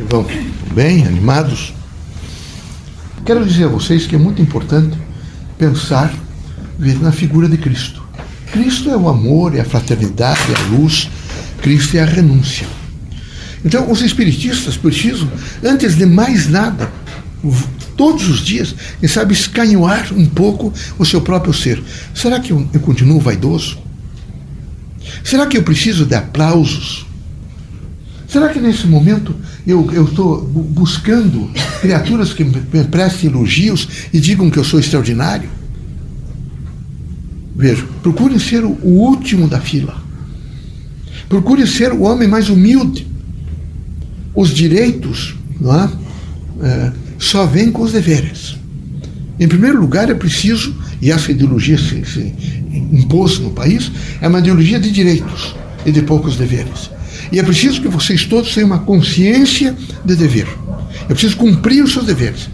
Que vão bem, animados. Quero dizer a vocês que é muito importante pensar na figura de Cristo. Cristo é o amor, é a fraternidade, é a luz. Cristo é a renúncia. Então, os espiritistas precisam, antes de mais nada, todos os dias, quem sabe escanhoar um pouco o seu próprio ser. Será que eu, eu continuo vaidoso? Será que eu preciso de aplausos? Será que nesse momento eu estou buscando criaturas que me prestem elogios e digam que eu sou extraordinário? Veja, procure ser o último da fila. Procure ser o homem mais humilde. Os direitos não é? é só vêm com os deveres. Em primeiro lugar, é preciso, e essa ideologia se, se impôs no país, é uma ideologia de direitos e de poucos deveres. E é preciso que vocês todos tenham uma consciência de dever. É preciso cumprir os seus deveres.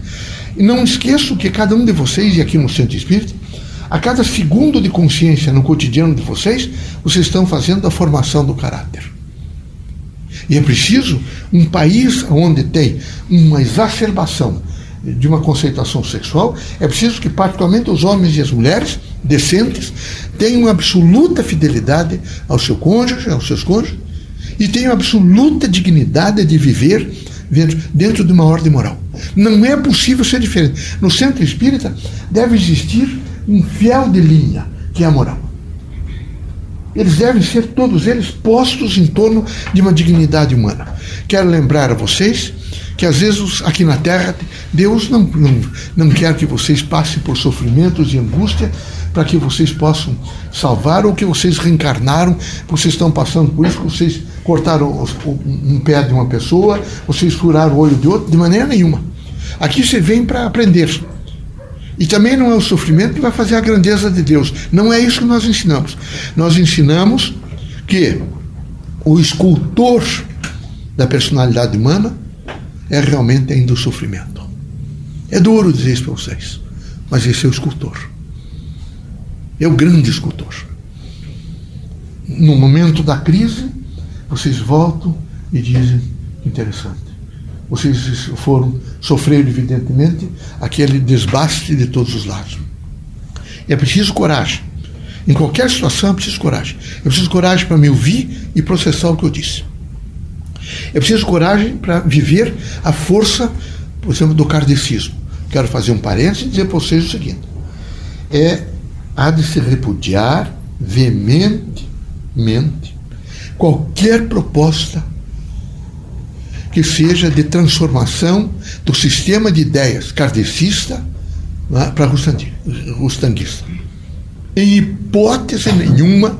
E não esqueçam que cada um de vocês, e aqui no Centro Espírita, a cada segundo de consciência no cotidiano de vocês, vocês estão fazendo a formação do caráter. E é preciso um país onde tem uma exacerbação de uma conceituação sexual, é preciso que, particularmente, os homens e as mulheres decentes tenham absoluta fidelidade ao seu cônjuge, aos seus cônjuges, e tenham absoluta dignidade de viver dentro de uma ordem moral. Não é possível ser diferente. No centro espírita deve existir um fiel de linha, que é a moral. Eles devem ser, todos eles, postos em torno de uma dignidade humana. Quero lembrar a vocês que às vezes aqui na Terra, Deus não, não, não quer que vocês passem por sofrimentos e angústia para que vocês possam salvar ou que vocês reencarnaram, vocês estão passando por isso, vocês cortaram um pé de uma pessoa, vocês furaram o olho de outro, de maneira nenhuma. Aqui você vem para aprender. E também não é o sofrimento que vai fazer a grandeza de Deus. Não é isso que nós ensinamos. Nós ensinamos que o escultor da personalidade humana é realmente ainda o sofrimento. É duro dizer isso para vocês, mas esse é o escultor. É o grande escultor. No momento da crise, vocês voltam e dizem: interessante. Vocês foram sofrer, evidentemente, aquele desbaste de todos os lados. É preciso coragem. Em qualquer situação é preciso coragem. É preciso coragem para me ouvir e processar o que eu disse. É preciso coragem para viver a força, por exemplo, do kardecismo. Quero fazer um parênteses e dizer para vocês o seguinte: é há de se repudiar veementemente qualquer proposta que seja de transformação do sistema de ideias kardecista é, para rustanguista. Em hipótese nenhuma,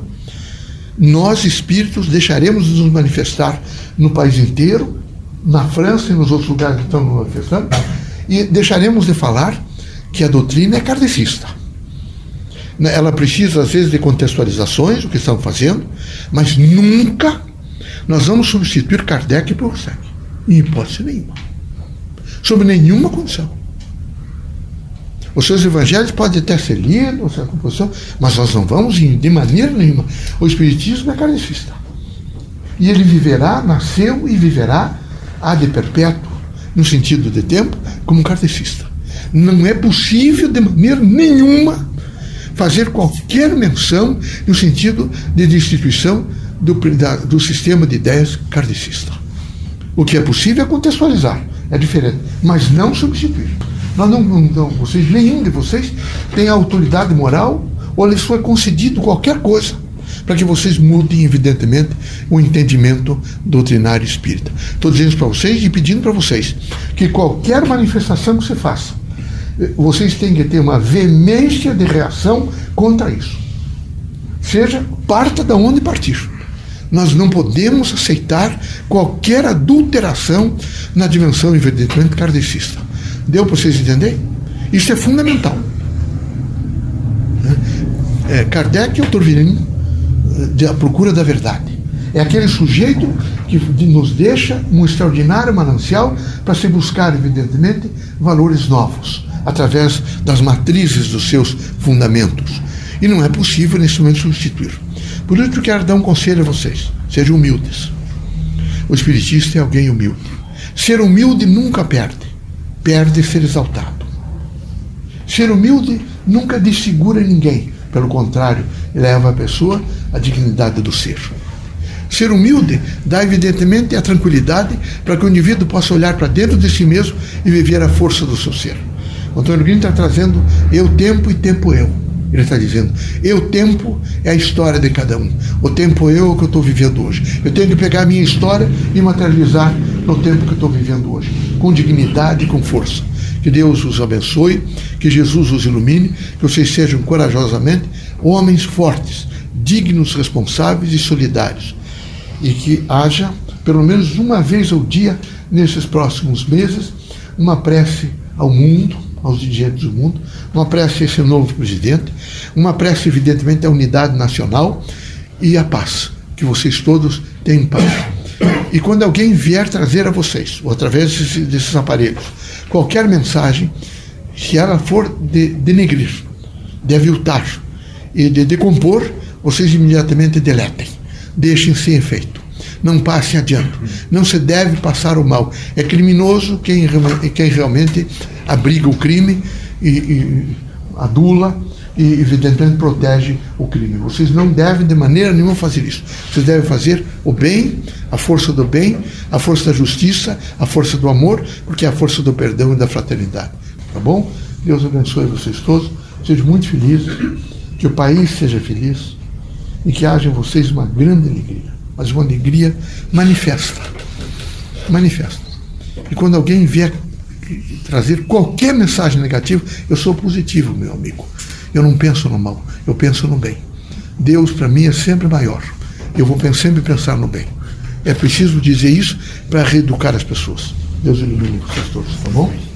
nós espíritos deixaremos de nos manifestar no país inteiro, na França e nos outros lugares que estão nos manifestando, e deixaremos de falar que a doutrina é kardecista. Né, ela precisa, às vezes, de contextualizações, o que estamos fazendo, mas nunca nós vamos substituir Kardec por Husserl. Em hipótese nenhuma. Sob nenhuma condição. Os seus evangelhos podem até ser lidos, a composição, mas nós não vamos, de maneira nenhuma. O Espiritismo é kardecista. E ele viverá, nasceu e viverá, de perpétuo, no sentido de tempo, como kardecista. Não é possível, de maneira nenhuma, fazer qualquer menção no sentido de destituição do, da, do sistema de ideias kardecista. O que é possível é contextualizar, é diferente, mas não substituir. Nós não, não, vocês, nenhum de vocês tem autoridade moral ou lhes foi concedido qualquer coisa para que vocês mudem, evidentemente, o entendimento doutrinário espírita. Estou dizendo para vocês e pedindo para vocês que qualquer manifestação que você faça, vocês têm que ter uma veemência de reação contra isso. Seja, parta da onde partir. Nós não podemos aceitar qualquer adulteração na dimensão, evidentemente, kardecista. Deu para vocês entenderem? Isso é fundamental. É, Kardec é o Turvinim de a procura da verdade. É aquele sujeito que nos deixa um extraordinário manancial para se buscar, evidentemente, valores novos, através das matrizes dos seus fundamentos. E não é possível, nesse momento, substituir. Por isso eu quero dar um conselho a vocês. Sejam humildes. O espiritista é alguém humilde. Ser humilde nunca perde, perde ser exaltado. Ser humilde nunca desfigura ninguém, pelo contrário, leva a pessoa à dignidade do ser. Ser humilde dá, evidentemente, a tranquilidade para que o indivíduo possa olhar para dentro de si mesmo e viver a força do seu ser. O Antônio Green está trazendo eu tempo e tempo eu. Ele está dizendo, eu tempo é a história de cada um. O tempo eu é o que eu estou vivendo hoje. Eu tenho que pegar a minha história e materializar no tempo que eu estou vivendo hoje, com dignidade e com força. Que Deus os abençoe, que Jesus os ilumine, que vocês sejam corajosamente homens fortes, dignos, responsáveis e solidários. E que haja, pelo menos uma vez ao dia, nesses próximos meses, uma prece ao mundo, aos dirigentes do mundo, uma prece a esse novo presidente, uma prece, evidentemente, à unidade nacional e à paz. Que vocês todos tenham paz. E quando alguém vier trazer a vocês, ou através desses, desses aparelhos, qualquer mensagem, se ela for de denegrir, de aviltar e de decompor, vocês imediatamente deletem. Deixem sem efeito. Não passem adiante. Não se deve passar o mal. É criminoso quem, quem realmente abriga o crime e, e adula e, evidentemente, protege o crime. Vocês não devem, de maneira nenhuma, fazer isso. Vocês devem fazer o bem, a força do bem, a força da justiça, a força do amor, porque é a força do perdão e da fraternidade. Tá bom? Deus abençoe vocês todos. Sejam muito felizes. Que o país seja feliz e que haja em vocês uma grande alegria, mas uma alegria manifesta. Manifesta. E quando alguém vier trazer qualquer mensagem negativa, eu sou positivo, meu amigo. Eu não penso no mal, eu penso no bem. Deus para mim é sempre maior. Eu vou sempre pensar no bem. É preciso dizer isso para reeducar as pessoas. Deus ilumine vocês todos, tá bom?